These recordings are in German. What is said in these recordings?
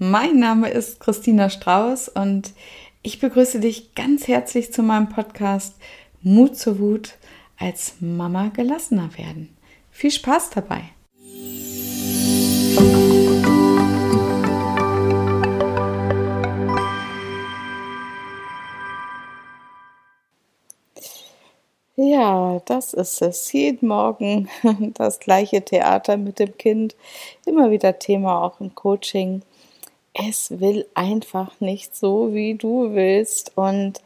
mein Name ist Christina Strauß und ich begrüße dich ganz herzlich zu meinem Podcast Mut zur Wut als Mama gelassener werden. Viel Spaß dabei! Ja, das ist es. Jeden Morgen das gleiche Theater mit dem Kind. Immer wieder Thema auch im Coaching. Es will einfach nicht so, wie du willst. Und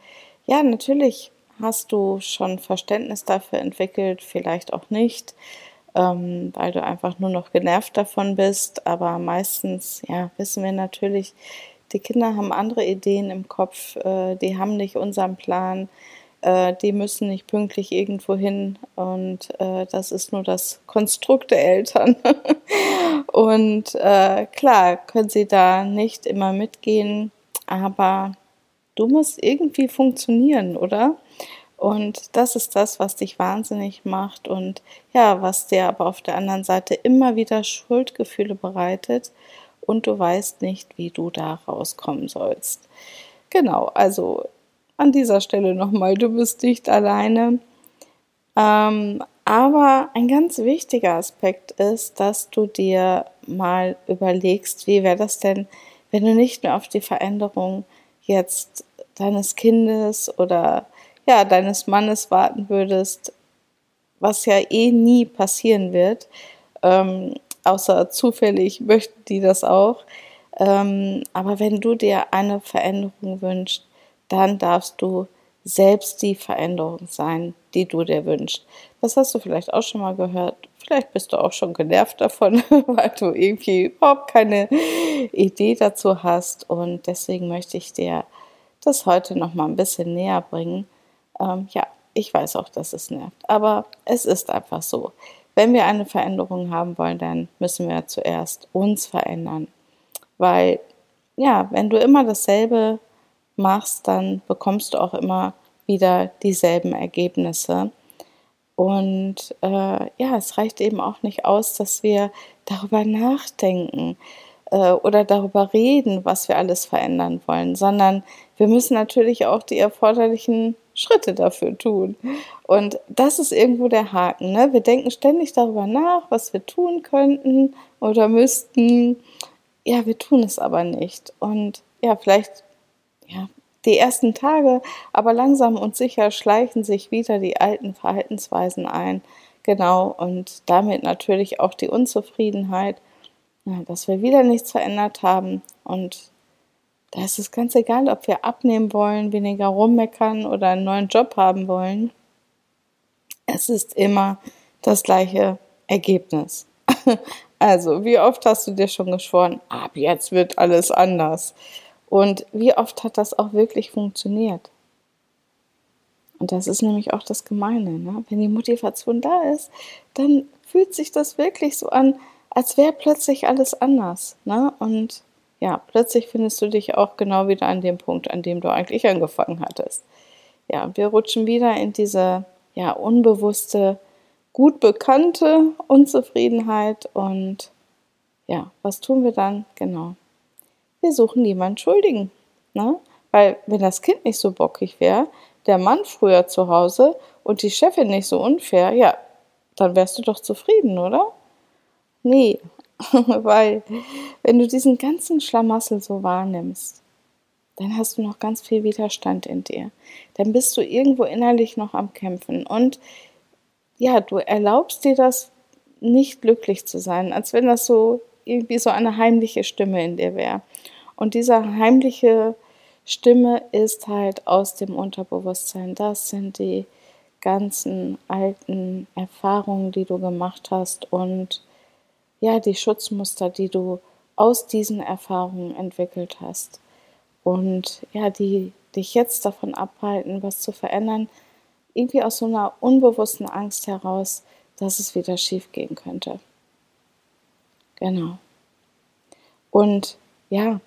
ja, natürlich hast du schon Verständnis dafür entwickelt, vielleicht auch nicht, ähm, weil du einfach nur noch genervt davon bist. Aber meistens, ja, wissen wir natürlich, die Kinder haben andere Ideen im Kopf, äh, die haben nicht unseren Plan äh, die müssen nicht pünktlich irgendwo hin und äh, das ist nur das Konstrukt der Eltern. und äh, klar können sie da nicht immer mitgehen, aber du musst irgendwie funktionieren, oder? Und das ist das, was dich wahnsinnig macht und ja, was dir aber auf der anderen Seite immer wieder Schuldgefühle bereitet und du weißt nicht, wie du da rauskommen sollst. Genau, also an dieser Stelle nochmal, du bist nicht alleine. Ähm, aber ein ganz wichtiger Aspekt ist, dass du dir mal überlegst, wie wäre das denn, wenn du nicht mehr auf die Veränderung jetzt deines Kindes oder ja, deines Mannes warten würdest, was ja eh nie passieren wird, ähm, außer zufällig möchten die das auch. Ähm, aber wenn du dir eine Veränderung wünschst, dann darfst du selbst die Veränderung sein, die du dir wünschst. Das hast du vielleicht auch schon mal gehört. Vielleicht bist du auch schon genervt davon, weil du irgendwie überhaupt keine Idee dazu hast. Und deswegen möchte ich dir das heute noch mal ein bisschen näher bringen. Ähm, ja, ich weiß auch, dass es nervt, aber es ist einfach so. Wenn wir eine Veränderung haben wollen, dann müssen wir zuerst uns verändern. Weil, ja, wenn du immer dasselbe machst, dann bekommst du auch immer wieder dieselben Ergebnisse. Und äh, ja, es reicht eben auch nicht aus, dass wir darüber nachdenken äh, oder darüber reden, was wir alles verändern wollen, sondern wir müssen natürlich auch die erforderlichen Schritte dafür tun. Und das ist irgendwo der Haken. Ne? Wir denken ständig darüber nach, was wir tun könnten oder müssten. Ja, wir tun es aber nicht. Und ja, vielleicht ja, die ersten Tage, aber langsam und sicher schleichen sich wieder die alten Verhaltensweisen ein. Genau, und damit natürlich auch die Unzufriedenheit, dass wir wieder nichts verändert haben. Und da ist es ganz egal, ob wir abnehmen wollen, weniger rummeckern oder einen neuen Job haben wollen. Es ist immer das gleiche Ergebnis. Also, wie oft hast du dir schon geschworen, ab jetzt wird alles anders? Und wie oft hat das auch wirklich funktioniert? Und das ist nämlich auch das Gemeine. Ne? Wenn die Motivation da ist, dann fühlt sich das wirklich so an, als wäre plötzlich alles anders. Ne? Und ja, plötzlich findest du dich auch genau wieder an dem Punkt, an dem du eigentlich angefangen hattest. Ja, wir rutschen wieder in diese ja, unbewusste, gut bekannte Unzufriedenheit und ja, was tun wir dann? Genau wir suchen jemanden Schuldigen. Ne? Weil wenn das Kind nicht so bockig wäre, der Mann früher zu Hause und die Chefin nicht so unfair, ja, dann wärst du doch zufrieden, oder? Nee, weil wenn du diesen ganzen Schlamassel so wahrnimmst, dann hast du noch ganz viel Widerstand in dir. Dann bist du irgendwo innerlich noch am Kämpfen und ja, du erlaubst dir das nicht glücklich zu sein, als wenn das so irgendwie so eine heimliche Stimme in dir wäre. Und diese heimliche Stimme ist halt aus dem Unterbewusstsein. Das sind die ganzen alten Erfahrungen, die du gemacht hast und ja, die Schutzmuster, die du aus diesen Erfahrungen entwickelt hast. Und ja, die dich jetzt davon abhalten, was zu verändern, irgendwie aus so einer unbewussten Angst heraus, dass es wieder schief gehen könnte. Genau. Und ja,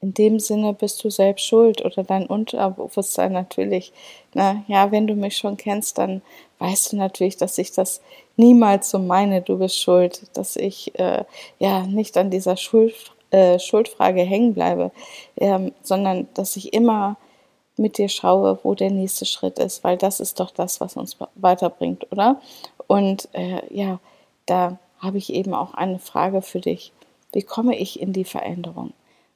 in dem Sinne bist du selbst schuld oder dein Unterbewusstsein natürlich. Na, ja, wenn du mich schon kennst, dann weißt du natürlich, dass ich das niemals so meine, du bist schuld, dass ich äh, ja nicht an dieser Schuld, äh, Schuldfrage hängen bleibe, ähm, sondern dass ich immer mit dir schaue, wo der nächste Schritt ist, weil das ist doch das, was uns weiterbringt, oder? Und äh, ja, da habe ich eben auch eine Frage für dich. Wie komme ich in die Veränderung?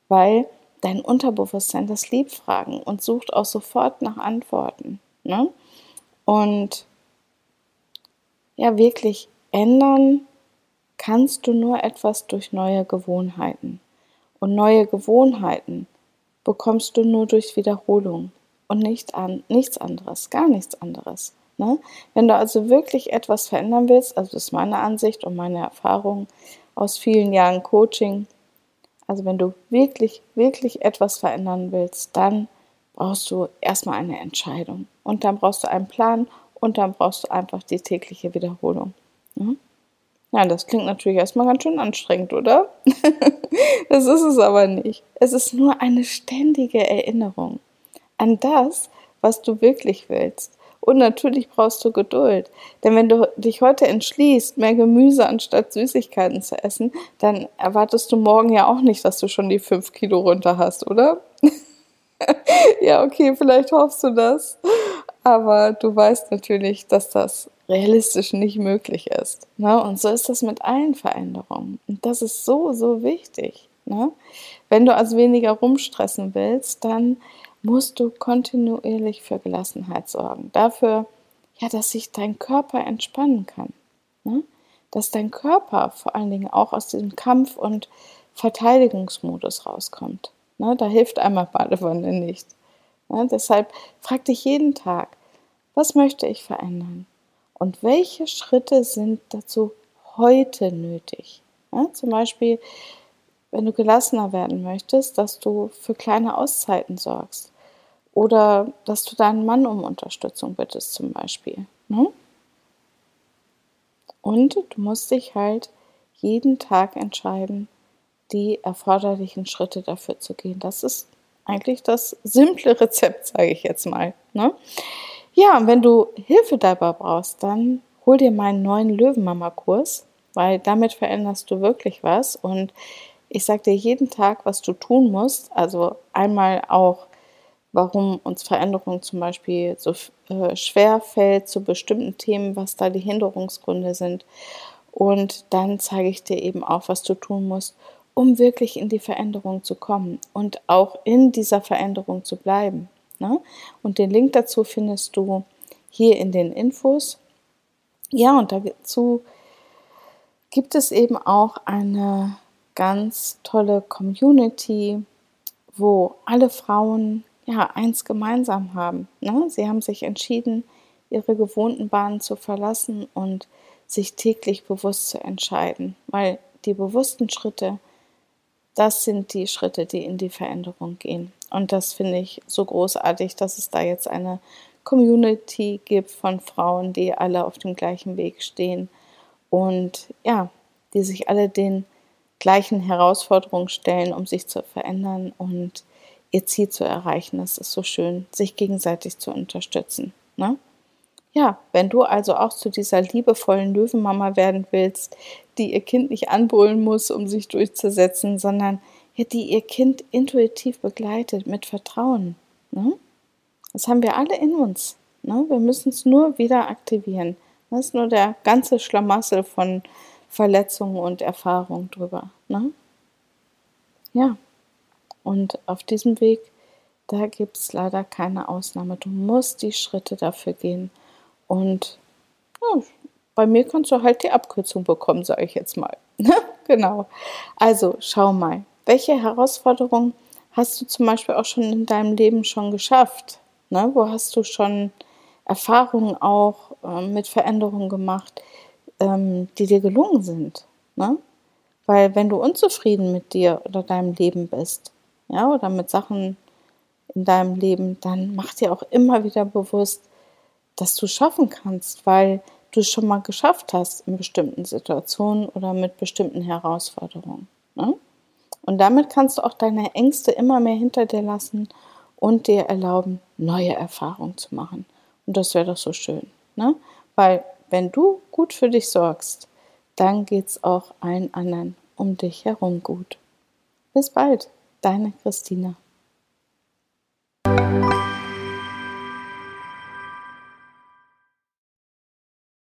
Weil dein Unterbewusstsein, das liebt Fragen und sucht auch sofort nach Antworten. Ne? Und ja, wirklich ändern kannst du nur etwas durch neue Gewohnheiten. Und neue Gewohnheiten bekommst du nur durch Wiederholung und nicht an, nichts anderes, gar nichts anderes. Ne? Wenn du also wirklich etwas verändern willst, also das ist meine Ansicht und meine Erfahrung aus vielen Jahren Coaching, also wenn du wirklich, wirklich etwas verändern willst, dann brauchst du erstmal eine Entscheidung und dann brauchst du einen Plan und dann brauchst du einfach die tägliche Wiederholung. Ne? Ja, das klingt natürlich erstmal ganz schön anstrengend, oder? das ist es aber nicht. Es ist nur eine ständige Erinnerung an das, was du wirklich willst. Und natürlich brauchst du Geduld. Denn wenn du dich heute entschließt, mehr Gemüse anstatt Süßigkeiten zu essen, dann erwartest du morgen ja auch nicht, dass du schon die fünf Kilo runter hast, oder? ja, okay, vielleicht hoffst du das. Aber du weißt natürlich, dass das realistisch nicht möglich ist. Ne? Und so ist das mit allen Veränderungen. Und das ist so, so wichtig. Ne? Wenn du also weniger rumstressen willst, dann musst du kontinuierlich für Gelassenheit sorgen. Dafür, ja, dass sich dein Körper entspannen kann. Ne? Dass dein Körper vor allen Dingen auch aus diesem Kampf- und Verteidigungsmodus rauskommt. Ne? Da hilft einmal Badewanne nicht. Ne? Deshalb frag dich jeden Tag, was möchte ich verändern? Und welche Schritte sind dazu heute nötig? Ja, zum Beispiel, wenn du gelassener werden möchtest, dass du für kleine Auszeiten sorgst. Oder dass du deinen Mann um Unterstützung bittest, zum Beispiel. Ne? Und du musst dich halt jeden Tag entscheiden, die erforderlichen Schritte dafür zu gehen. Das ist eigentlich das simple Rezept, sage ich jetzt mal. Ne? Ja, und wenn du Hilfe dabei brauchst, dann hol dir meinen neuen Löwenmama-Kurs, weil damit veränderst du wirklich was. Und ich sage dir jeden Tag, was du tun musst. Also einmal auch, warum uns Veränderung zum Beispiel so äh, schwer fällt zu bestimmten Themen, was da die Hinderungsgründe sind. Und dann zeige ich dir eben auch, was du tun musst, um wirklich in die Veränderung zu kommen und auch in dieser Veränderung zu bleiben. Ne? Und den Link dazu findest du hier in den Infos. Ja, und dazu gibt es eben auch eine ganz tolle Community, wo alle Frauen ja eins gemeinsam haben. Ne? Sie haben sich entschieden, ihre gewohnten Bahnen zu verlassen und sich täglich bewusst zu entscheiden, weil die bewussten Schritte, das sind die Schritte, die in die Veränderung gehen. Und das finde ich so großartig, dass es da jetzt eine Community gibt von Frauen, die alle auf dem gleichen Weg stehen und ja, die sich alle den gleichen Herausforderungen stellen, um sich zu verändern und ihr Ziel zu erreichen. Es ist so schön, sich gegenseitig zu unterstützen. Ne? Ja, wenn du also auch zu dieser liebevollen Löwenmama werden willst, die ihr Kind nicht anbrüllen muss, um sich durchzusetzen, sondern ja, die ihr Kind intuitiv begleitet mit Vertrauen. Ne? Das haben wir alle in uns. Ne? Wir müssen es nur wieder aktivieren. Das ist nur der ganze Schlamassel von Verletzungen und Erfahrungen drüber. Ne? Ja, und auf diesem Weg, da gibt es leider keine Ausnahme. Du musst die Schritte dafür gehen. Und ja, bei mir kannst du halt die Abkürzung bekommen, sage ich jetzt mal. genau. Also schau mal, welche Herausforderungen hast du zum Beispiel auch schon in deinem Leben schon geschafft? Ne? Wo hast du schon Erfahrungen auch äh, mit Veränderungen gemacht, ähm, die dir gelungen sind? Ne? Weil wenn du unzufrieden mit dir oder deinem Leben bist, ja, oder mit Sachen in deinem Leben, dann mach dir auch immer wieder bewusst, dass du schaffen kannst, weil du es schon mal geschafft hast in bestimmten Situationen oder mit bestimmten Herausforderungen. Ne? Und damit kannst du auch deine Ängste immer mehr hinter dir lassen und dir erlauben, neue Erfahrungen zu machen. Und das wäre doch so schön. Ne? Weil wenn du gut für dich sorgst, dann geht es auch allen anderen um dich herum gut. Bis bald, deine Christina.